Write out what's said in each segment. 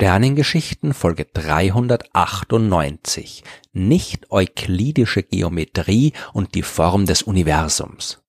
Sternengeschichten Folge 398 Nicht euklidische Geometrie und die Form des Universums.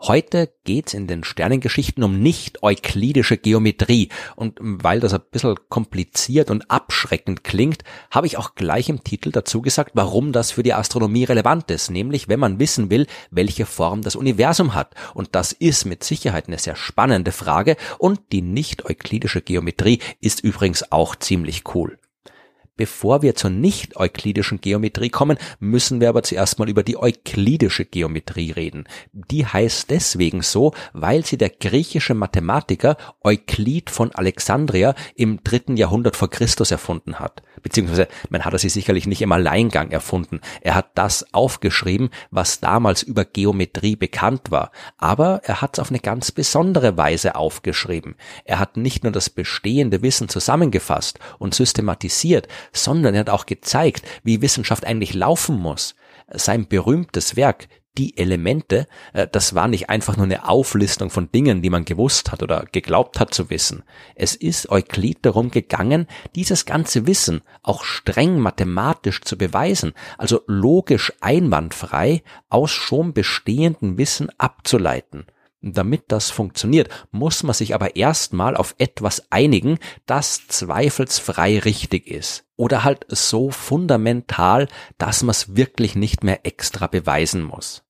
Heute geht's in den Sternengeschichten um nicht-euklidische Geometrie und weil das ein bisschen kompliziert und abschreckend klingt, habe ich auch gleich im Titel dazu gesagt, warum das für die Astronomie relevant ist, nämlich wenn man wissen will, welche Form das Universum hat. Und das ist mit Sicherheit eine sehr spannende Frage und die nicht-euklidische Geometrie ist übrigens auch ziemlich cool. Bevor wir zur nicht-euklidischen Geometrie kommen, müssen wir aber zuerst mal über die euklidische Geometrie reden. Die heißt deswegen so, weil sie der griechische Mathematiker Euklid von Alexandria im dritten Jahrhundert vor Christus erfunden hat. Beziehungsweise man hat sie sicherlich nicht im Alleingang erfunden. Er hat das aufgeschrieben, was damals über Geometrie bekannt war. Aber er hat es auf eine ganz besondere Weise aufgeschrieben. Er hat nicht nur das bestehende Wissen zusammengefasst und systematisiert, sondern er hat auch gezeigt, wie Wissenschaft eigentlich laufen muss. Sein berühmtes Werk, die Elemente, äh, das war nicht einfach nur eine Auflistung von Dingen, die man gewusst hat oder geglaubt hat zu wissen. Es ist Euklid darum gegangen, dieses ganze Wissen auch streng mathematisch zu beweisen, also logisch einwandfrei aus schon bestehendem Wissen abzuleiten. Damit das funktioniert, muss man sich aber erstmal auf etwas einigen, das zweifelsfrei richtig ist. Oder halt so fundamental, dass man es wirklich nicht mehr extra beweisen muss.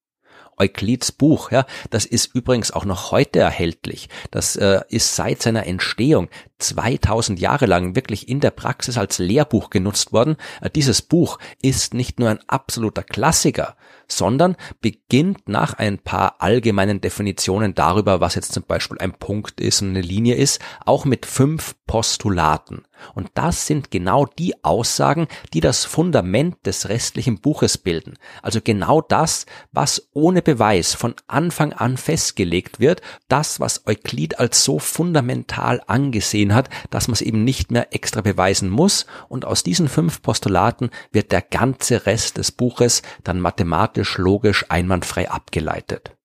Euklids Buch, ja, das ist übrigens auch noch heute erhältlich. Das äh, ist seit seiner Entstehung 2000 Jahre lang wirklich in der Praxis als Lehrbuch genutzt worden. Äh, dieses Buch ist nicht nur ein absoluter Klassiker, sondern beginnt nach ein paar allgemeinen Definitionen darüber, was jetzt zum Beispiel ein Punkt ist und eine Linie ist, auch mit fünf Postulaten. Und das sind genau die Aussagen, die das Fundament des restlichen Buches bilden. Also genau das, was ohne Beweis von Anfang an festgelegt wird, das, was Euklid als so fundamental angesehen hat, dass man es eben nicht mehr extra beweisen muss. Und aus diesen fünf Postulaten wird der ganze Rest des Buches dann mathematisch, logisch, einwandfrei abgeleitet.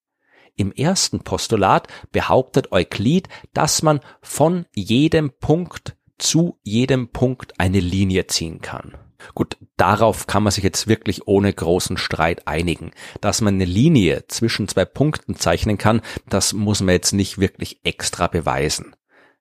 Im ersten Postulat behauptet Euklid, dass man von jedem Punkt zu jedem Punkt eine Linie ziehen kann. Gut, darauf kann man sich jetzt wirklich ohne großen Streit einigen. Dass man eine Linie zwischen zwei Punkten zeichnen kann, das muss man jetzt nicht wirklich extra beweisen.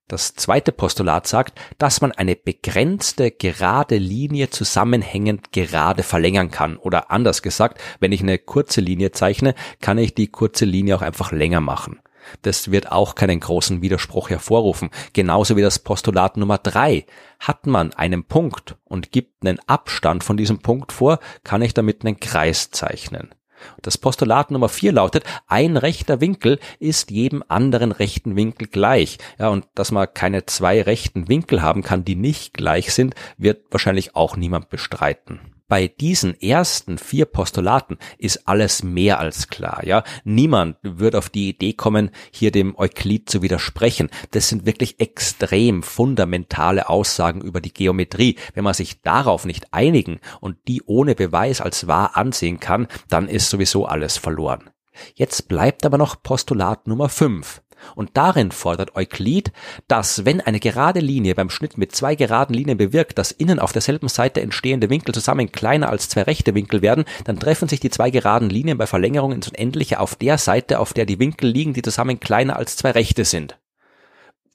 Das zweite Postulat sagt, dass man eine begrenzte gerade Linie zusammenhängend gerade verlängern kann. Oder anders gesagt, wenn ich eine kurze Linie zeichne, kann ich die kurze Linie auch einfach länger machen. Das wird auch keinen großen Widerspruch hervorrufen. Genauso wie das Postulat Nummer drei. Hat man einen Punkt und gibt einen Abstand von diesem Punkt vor, kann ich damit einen Kreis zeichnen. Das Postulat Nummer vier lautet, ein rechter Winkel ist jedem anderen rechten Winkel gleich. Ja, und dass man keine zwei rechten Winkel haben kann, die nicht gleich sind, wird wahrscheinlich auch niemand bestreiten. Bei diesen ersten vier Postulaten ist alles mehr als klar, ja. Niemand wird auf die Idee kommen, hier dem Euklid zu widersprechen. Das sind wirklich extrem fundamentale Aussagen über die Geometrie. Wenn man sich darauf nicht einigen und die ohne Beweis als wahr ansehen kann, dann ist sowieso alles verloren. Jetzt bleibt aber noch Postulat Nummer 5. Und darin fordert Euklid, dass wenn eine gerade Linie beim Schnitt mit zwei geraden Linien bewirkt, dass innen auf derselben Seite entstehende Winkel zusammen kleiner als zwei rechte Winkel werden, dann treffen sich die zwei geraden Linien bei Verlängerung ins Unendliche auf der Seite, auf der die Winkel liegen, die zusammen kleiner als zwei rechte sind.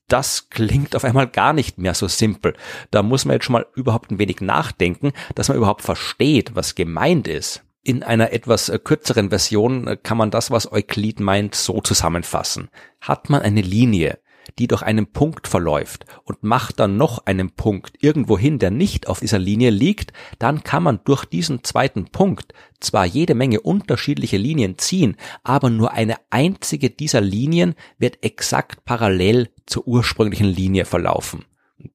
Das klingt auf einmal gar nicht mehr so simpel. Da muss man jetzt schon mal überhaupt ein wenig nachdenken, dass man überhaupt versteht, was gemeint ist. In einer etwas äh, kürzeren Version äh, kann man das, was Euklid meint, so zusammenfassen. Hat man eine Linie, die durch einen Punkt verläuft und macht dann noch einen Punkt irgendwo hin, der nicht auf dieser Linie liegt, dann kann man durch diesen zweiten Punkt zwar jede Menge unterschiedliche Linien ziehen, aber nur eine einzige dieser Linien wird exakt parallel zur ursprünglichen Linie verlaufen.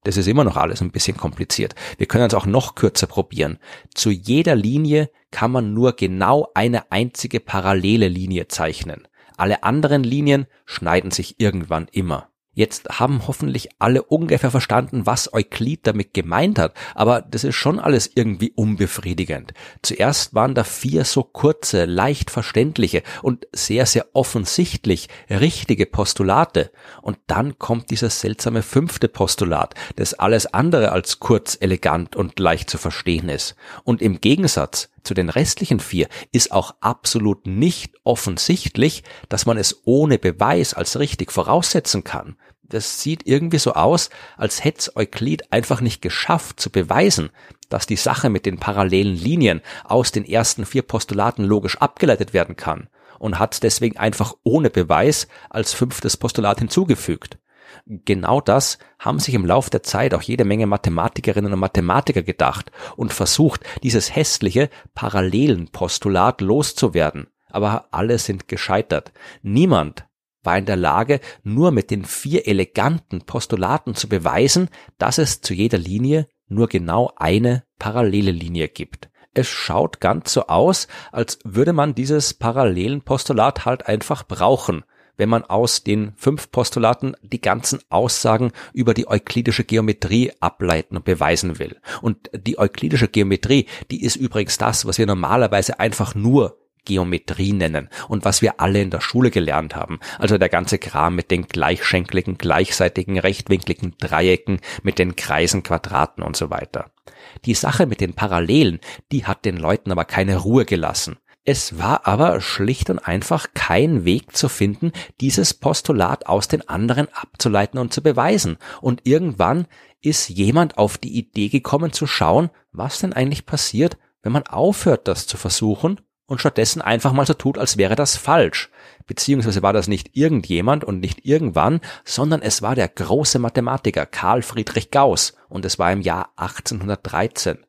Das ist immer noch alles ein bisschen kompliziert. Wir können es auch noch kürzer probieren. Zu jeder Linie kann man nur genau eine einzige parallele Linie zeichnen. Alle anderen Linien schneiden sich irgendwann immer. Jetzt haben hoffentlich alle ungefähr verstanden, was Euklid damit gemeint hat, aber das ist schon alles irgendwie unbefriedigend. Zuerst waren da vier so kurze, leicht verständliche und sehr, sehr offensichtlich richtige Postulate. Und dann kommt dieses seltsame fünfte Postulat, das alles andere als kurz, elegant und leicht zu verstehen ist. Und im Gegensatz zu den restlichen vier ist auch absolut nicht offensichtlich, dass man es ohne Beweis als richtig voraussetzen kann das sieht irgendwie so aus, als hätte Euklid einfach nicht geschafft zu beweisen, dass die Sache mit den parallelen Linien aus den ersten vier Postulaten logisch abgeleitet werden kann und hat deswegen einfach ohne Beweis als fünftes Postulat hinzugefügt. Genau das haben sich im Lauf der Zeit auch jede Menge Mathematikerinnen und Mathematiker gedacht und versucht, dieses hässliche parallelen Postulat loszuwerden. Aber alle sind gescheitert. Niemand war in der Lage, nur mit den vier eleganten Postulaten zu beweisen, dass es zu jeder Linie nur genau eine parallele Linie gibt. Es schaut ganz so aus, als würde man dieses parallelen Postulat halt einfach brauchen, wenn man aus den fünf Postulaten die ganzen Aussagen über die euklidische Geometrie ableiten und beweisen will. Und die euklidische Geometrie, die ist übrigens das, was wir normalerweise einfach nur Geometrie nennen und was wir alle in der Schule gelernt haben. Also der ganze Kram mit den gleichschenkligen, gleichseitigen, rechtwinkligen Dreiecken, mit den Kreisen, Quadraten und so weiter. Die Sache mit den Parallelen, die hat den Leuten aber keine Ruhe gelassen. Es war aber schlicht und einfach kein Weg zu finden, dieses Postulat aus den anderen abzuleiten und zu beweisen. Und irgendwann ist jemand auf die Idee gekommen zu schauen, was denn eigentlich passiert, wenn man aufhört, das zu versuchen und stattdessen einfach mal so tut, als wäre das falsch. Beziehungsweise war das nicht irgendjemand und nicht irgendwann, sondern es war der große Mathematiker Karl Friedrich Gauss und es war im Jahr 1813.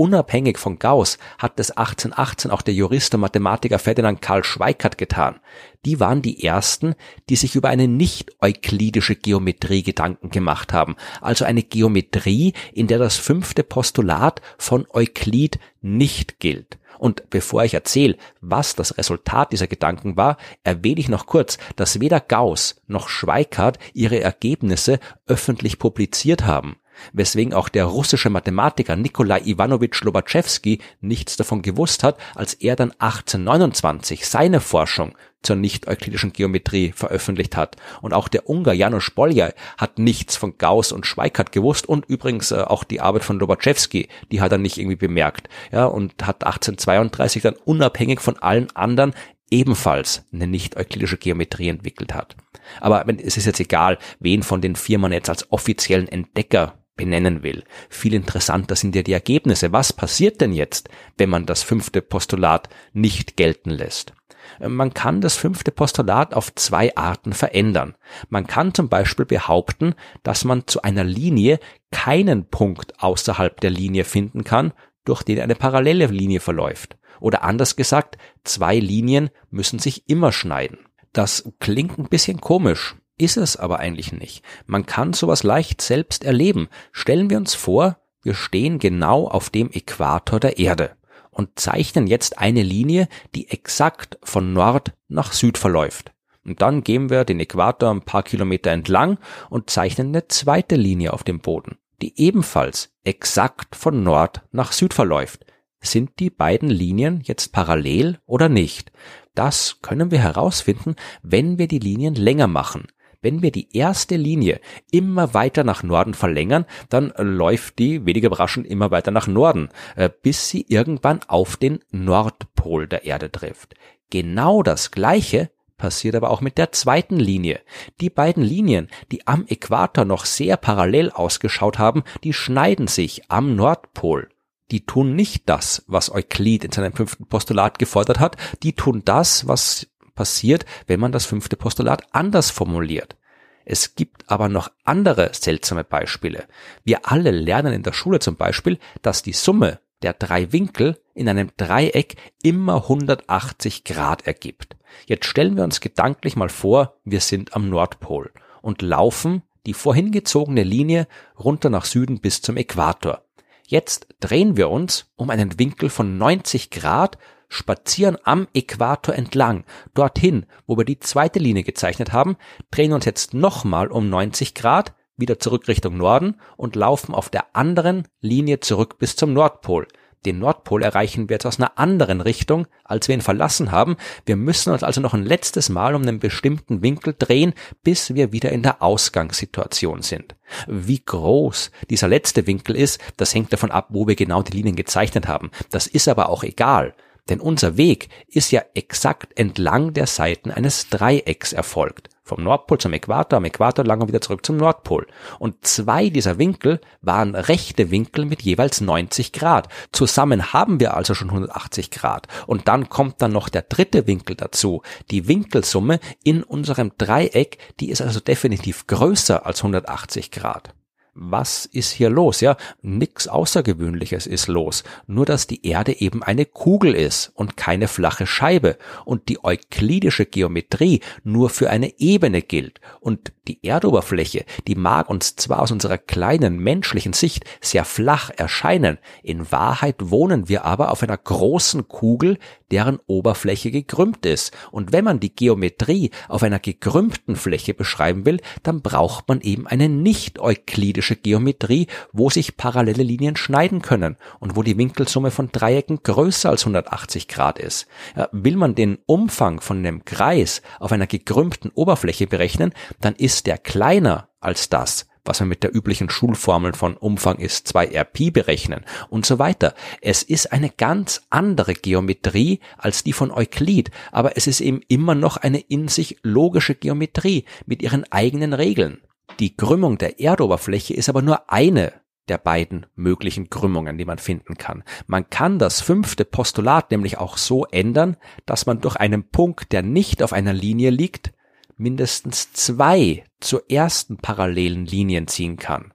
Unabhängig von Gauss hat das 1818 auch der Jurist und Mathematiker Ferdinand Karl Schweikart getan. Die waren die ersten, die sich über eine nicht-euklidische Geometrie Gedanken gemacht haben, also eine Geometrie, in der das fünfte Postulat von Euklid nicht gilt. Und bevor ich erzähle, was das Resultat dieser Gedanken war, erwähne ich noch kurz, dass weder Gauss noch Schweikart ihre Ergebnisse öffentlich publiziert haben weswegen auch der russische Mathematiker Nikolai Ivanovich Lobachevsky nichts davon gewusst hat, als er dann 1829 seine Forschung zur nicht-euklidischen Geometrie veröffentlicht hat. Und auch der Ungar Janos Bolyai hat nichts von Gauss und Schweikart gewusst und übrigens äh, auch die Arbeit von Lobachevsky, die hat er nicht irgendwie bemerkt. Ja, und hat 1832 dann unabhängig von allen anderen ebenfalls eine nicht-euklidische Geometrie entwickelt hat. Aber es ist jetzt egal, wen von den Firmen jetzt als offiziellen Entdecker benennen will. Viel interessanter sind ja die Ergebnisse. Was passiert denn jetzt, wenn man das fünfte Postulat nicht gelten lässt? Man kann das fünfte Postulat auf zwei Arten verändern. Man kann zum Beispiel behaupten, dass man zu einer Linie keinen Punkt außerhalb der Linie finden kann, durch den eine parallele Linie verläuft. Oder anders gesagt, zwei Linien müssen sich immer schneiden. Das klingt ein bisschen komisch, ist es aber eigentlich nicht. Man kann sowas leicht selbst erleben. Stellen wir uns vor, wir stehen genau auf dem Äquator der Erde und zeichnen jetzt eine Linie, die exakt von Nord nach Süd verläuft. Und dann gehen wir den Äquator ein paar Kilometer entlang und zeichnen eine zweite Linie auf dem Boden, die ebenfalls exakt von Nord nach Süd verläuft. Sind die beiden Linien jetzt parallel oder nicht? Das können wir herausfinden, wenn wir die Linien länger machen. Wenn wir die erste Linie immer weiter nach Norden verlängern, dann läuft die, weniger überraschend, immer weiter nach Norden, äh, bis sie irgendwann auf den Nordpol der Erde trifft. Genau das Gleiche passiert aber auch mit der zweiten Linie. Die beiden Linien, die am Äquator noch sehr parallel ausgeschaut haben, die schneiden sich am Nordpol. Die tun nicht das, was Euklid in seinem fünften Postulat gefordert hat, die tun das, was passiert, wenn man das fünfte Postulat anders formuliert. Es gibt aber noch andere seltsame Beispiele. Wir alle lernen in der Schule zum Beispiel, dass die Summe der drei Winkel in einem Dreieck immer 180 Grad ergibt. Jetzt stellen wir uns gedanklich mal vor, wir sind am Nordpol und laufen die vorhin gezogene Linie runter nach Süden bis zum Äquator. Jetzt drehen wir uns um einen Winkel von 90 Grad spazieren am Äquator entlang, dorthin, wo wir die zweite Linie gezeichnet haben, drehen uns jetzt nochmal um 90 Grad, wieder zurück Richtung Norden und laufen auf der anderen Linie zurück bis zum Nordpol. Den Nordpol erreichen wir jetzt aus einer anderen Richtung, als wir ihn verlassen haben. Wir müssen uns also noch ein letztes Mal um einen bestimmten Winkel drehen, bis wir wieder in der Ausgangssituation sind. Wie groß dieser letzte Winkel ist, das hängt davon ab, wo wir genau die Linien gezeichnet haben. Das ist aber auch egal. Denn unser Weg ist ja exakt entlang der Seiten eines Dreiecks erfolgt. Vom Nordpol zum Äquator, am Äquator lang und wieder zurück zum Nordpol. Und zwei dieser Winkel waren rechte Winkel mit jeweils 90 Grad. Zusammen haben wir also schon 180 Grad. Und dann kommt dann noch der dritte Winkel dazu. Die Winkelsumme in unserem Dreieck, die ist also definitiv größer als 180 Grad was ist hier los? Ja, nix Außergewöhnliches ist los. Nur, dass die Erde eben eine Kugel ist und keine flache Scheibe und die euklidische Geometrie nur für eine Ebene gilt. Und die Erdoberfläche, die mag uns zwar aus unserer kleinen menschlichen Sicht sehr flach erscheinen, in Wahrheit wohnen wir aber auf einer großen Kugel, deren Oberfläche gekrümmt ist. Und wenn man die Geometrie auf einer gekrümmten Fläche beschreiben will, dann braucht man eben eine nicht euklidische Geometrie, wo sich parallele Linien schneiden können und wo die Winkelsumme von Dreiecken größer als 180 Grad ist. Will man den Umfang von einem Kreis auf einer gekrümmten Oberfläche berechnen, dann ist der kleiner als das, was wir mit der üblichen Schulformel von Umfang ist 2rp berechnen und so weiter. Es ist eine ganz andere Geometrie als die von Euklid, aber es ist eben immer noch eine in sich logische Geometrie mit ihren eigenen Regeln. Die Krümmung der Erdoberfläche ist aber nur eine der beiden möglichen Krümmungen, die man finden kann. Man kann das fünfte Postulat nämlich auch so ändern, dass man durch einen Punkt, der nicht auf einer Linie liegt, mindestens zwei zur ersten parallelen Linien ziehen kann.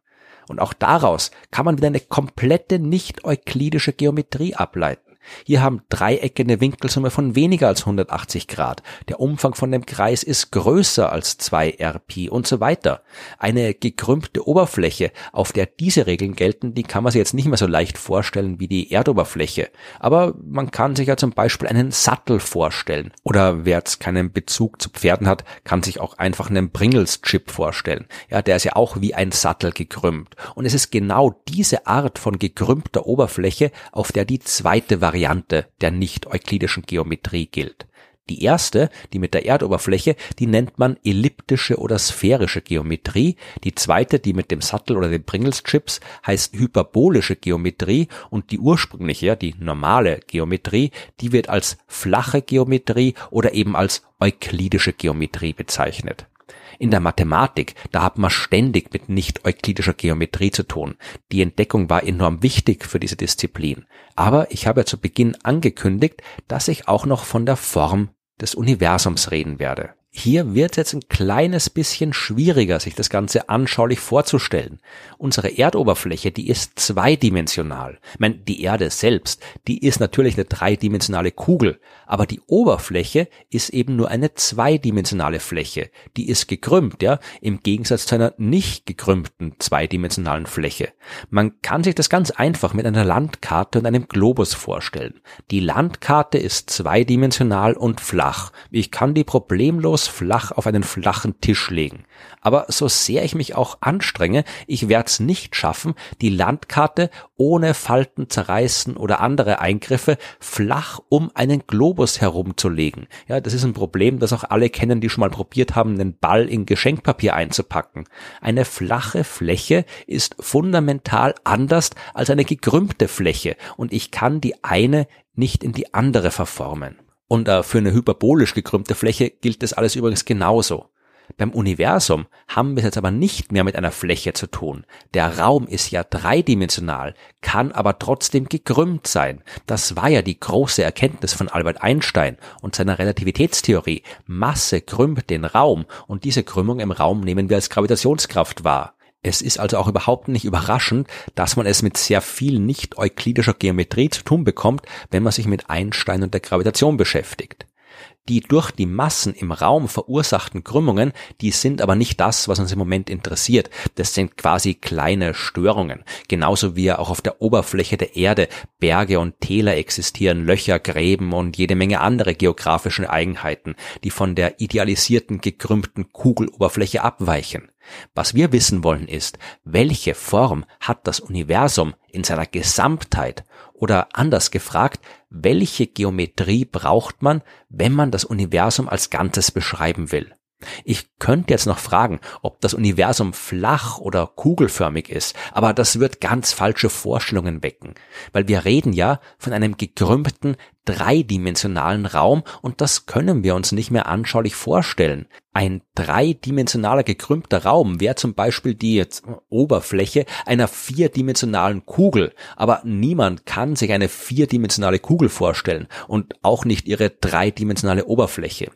Und auch daraus kann man wieder eine komplette nicht-euklidische Geometrie ableiten. Hier haben Dreiecke eine Winkelsumme von weniger als 180 Grad. Der Umfang von dem Kreis ist größer als 2 Rp und so weiter. Eine gekrümmte Oberfläche, auf der diese Regeln gelten, die kann man sich jetzt nicht mehr so leicht vorstellen wie die Erdoberfläche. Aber man kann sich ja zum Beispiel einen Sattel vorstellen. Oder wer jetzt keinen Bezug zu Pferden hat, kann sich auch einfach einen Pringles-Chip vorstellen. Ja, der ist ja auch wie ein Sattel gekrümmt. Und es ist genau diese Art von gekrümmter Oberfläche, auf der die zweite Variante Variante der nicht-euklidischen Geometrie gilt. Die erste, die mit der Erdoberfläche, die nennt man elliptische oder sphärische Geometrie. Die zweite, die mit dem Sattel oder den Pringles-Chips, heißt hyperbolische Geometrie und die ursprüngliche, die normale Geometrie, die wird als flache Geometrie oder eben als euklidische Geometrie bezeichnet. In der Mathematik, da hat man ständig mit nicht-euklidischer Geometrie zu tun. Die Entdeckung war enorm wichtig für diese Disziplin. Aber ich habe ja zu Beginn angekündigt, dass ich auch noch von der Form des Universums reden werde. Hier wird jetzt ein kleines bisschen schwieriger, sich das Ganze anschaulich vorzustellen. Unsere Erdoberfläche, die ist zweidimensional. Ich meine, die Erde selbst, die ist natürlich eine dreidimensionale Kugel, aber die Oberfläche ist eben nur eine zweidimensionale Fläche. Die ist gekrümmt, ja, im Gegensatz zu einer nicht gekrümmten zweidimensionalen Fläche. Man kann sich das ganz einfach mit einer Landkarte und einem Globus vorstellen. Die Landkarte ist zweidimensional und flach. Ich kann die problemlos flach auf einen flachen Tisch legen. Aber so sehr ich mich auch anstrenge, ich werde es nicht schaffen, die Landkarte ohne Falten zerreißen oder andere Eingriffe flach um einen Globus herumzulegen. Ja, das ist ein Problem, das auch alle kennen, die schon mal probiert haben, einen Ball in Geschenkpapier einzupacken. Eine flache Fläche ist fundamental anders als eine gekrümmte Fläche und ich kann die eine nicht in die andere verformen. Und äh, für eine hyperbolisch gekrümmte Fläche gilt das alles übrigens genauso. Beim Universum haben wir es jetzt aber nicht mehr mit einer Fläche zu tun. Der Raum ist ja dreidimensional, kann aber trotzdem gekrümmt sein. Das war ja die große Erkenntnis von Albert Einstein und seiner Relativitätstheorie. Masse krümmt den Raum und diese Krümmung im Raum nehmen wir als Gravitationskraft wahr. Es ist also auch überhaupt nicht überraschend, dass man es mit sehr viel nicht-euklidischer Geometrie zu tun bekommt, wenn man sich mit Einstein und der Gravitation beschäftigt. Die durch die Massen im Raum verursachten Krümmungen, die sind aber nicht das, was uns im Moment interessiert. Das sind quasi kleine Störungen. Genauso wie auch auf der Oberfläche der Erde Berge und Täler existieren, Löcher, Gräben und jede Menge andere geografische Eigenheiten, die von der idealisierten, gekrümmten Kugeloberfläche abweichen. Was wir wissen wollen ist, welche Form hat das Universum in seiner Gesamtheit oder anders gefragt, welche Geometrie braucht man, wenn man das Universum als Ganzes beschreiben will? Ich könnte jetzt noch fragen, ob das Universum flach oder kugelförmig ist, aber das wird ganz falsche Vorstellungen wecken, weil wir reden ja von einem gekrümmten, dreidimensionalen Raum und das können wir uns nicht mehr anschaulich vorstellen. Ein dreidimensionaler gekrümmter Raum wäre zum Beispiel die Oberfläche einer vierdimensionalen Kugel, aber niemand kann sich eine vierdimensionale Kugel vorstellen und auch nicht ihre dreidimensionale Oberfläche.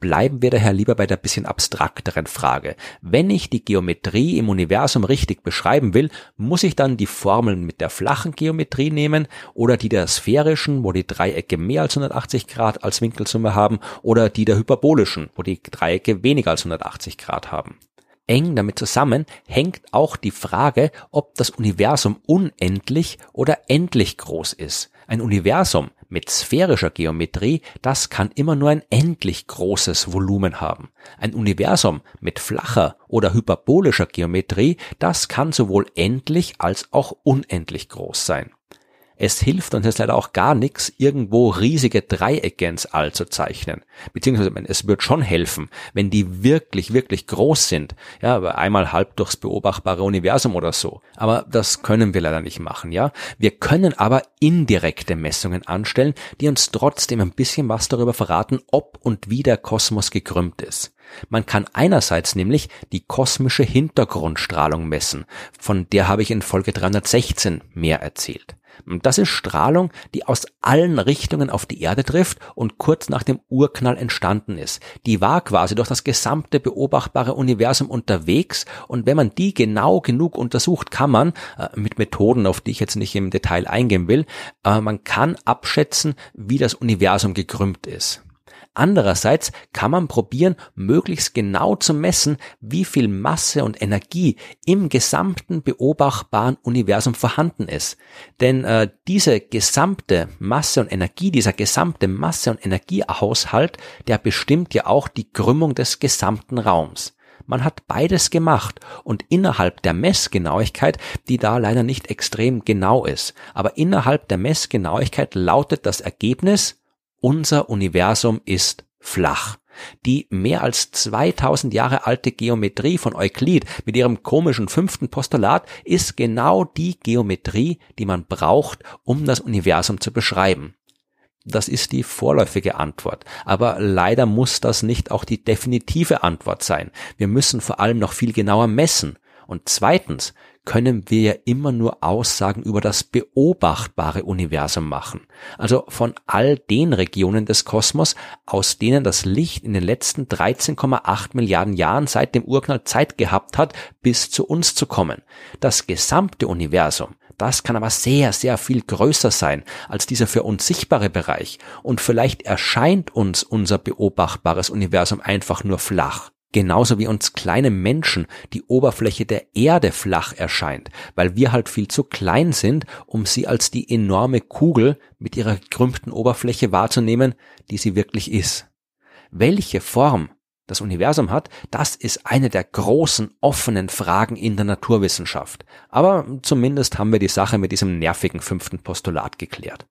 Bleiben wir daher lieber bei der bisschen abstrakteren Frage. Wenn ich die Geometrie im Universum richtig beschreiben will, muss ich dann die Formeln mit der flachen Geometrie nehmen oder die der sphärischen, wo die Dreiecke mehr als 180 Grad als Winkelsumme haben oder die der hyperbolischen, wo die Dreiecke weniger als 180 Grad haben. Eng damit zusammen hängt auch die Frage, ob das Universum unendlich oder endlich groß ist. Ein Universum mit sphärischer Geometrie, das kann immer nur ein endlich großes Volumen haben. Ein Universum mit flacher oder hyperbolischer Geometrie, das kann sowohl endlich als auch unendlich groß sein. Es hilft uns jetzt leider auch gar nichts, irgendwo riesige Dreiecke ins All zu zeichnen. Beziehungsweise es wird schon helfen, wenn die wirklich, wirklich groß sind. Ja, einmal halb durchs beobachtbare Universum oder so. Aber das können wir leider nicht machen, ja. Wir können aber indirekte Messungen anstellen, die uns trotzdem ein bisschen was darüber verraten, ob und wie der Kosmos gekrümmt ist. Man kann einerseits nämlich die kosmische Hintergrundstrahlung messen, von der habe ich in Folge 316 mehr erzählt. Das ist Strahlung, die aus allen Richtungen auf die Erde trifft und kurz nach dem Urknall entstanden ist. Die war quasi durch das gesamte beobachtbare Universum unterwegs und wenn man die genau genug untersucht, kann man äh, mit Methoden, auf die ich jetzt nicht im Detail eingehen will, äh, man kann abschätzen, wie das Universum gekrümmt ist. Andererseits kann man probieren, möglichst genau zu messen, wie viel Masse und Energie im gesamten beobachtbaren Universum vorhanden ist. Denn äh, diese gesamte Masse und Energie, dieser gesamte Masse und Energiehaushalt, der bestimmt ja auch die Krümmung des gesamten Raums. Man hat beides gemacht und innerhalb der Messgenauigkeit, die da leider nicht extrem genau ist, aber innerhalb der Messgenauigkeit lautet das Ergebnis unser Universum ist flach. Die mehr als 2000 Jahre alte Geometrie von Euklid mit ihrem komischen fünften Postulat ist genau die Geometrie, die man braucht, um das Universum zu beschreiben. Das ist die vorläufige Antwort. Aber leider muss das nicht auch die definitive Antwort sein. Wir müssen vor allem noch viel genauer messen. Und zweitens können wir ja immer nur Aussagen über das beobachtbare Universum machen. Also von all den Regionen des Kosmos, aus denen das Licht in den letzten 13,8 Milliarden Jahren seit dem Urknall Zeit gehabt hat, bis zu uns zu kommen. Das gesamte Universum, das kann aber sehr, sehr viel größer sein als dieser für uns sichtbare Bereich. Und vielleicht erscheint uns unser beobachtbares Universum einfach nur flach. Genauso wie uns kleine Menschen die Oberfläche der Erde flach erscheint, weil wir halt viel zu klein sind, um sie als die enorme Kugel mit ihrer gekrümmten Oberfläche wahrzunehmen, die sie wirklich ist. Welche Form das Universum hat, das ist eine der großen offenen Fragen in der Naturwissenschaft. Aber zumindest haben wir die Sache mit diesem nervigen fünften Postulat geklärt.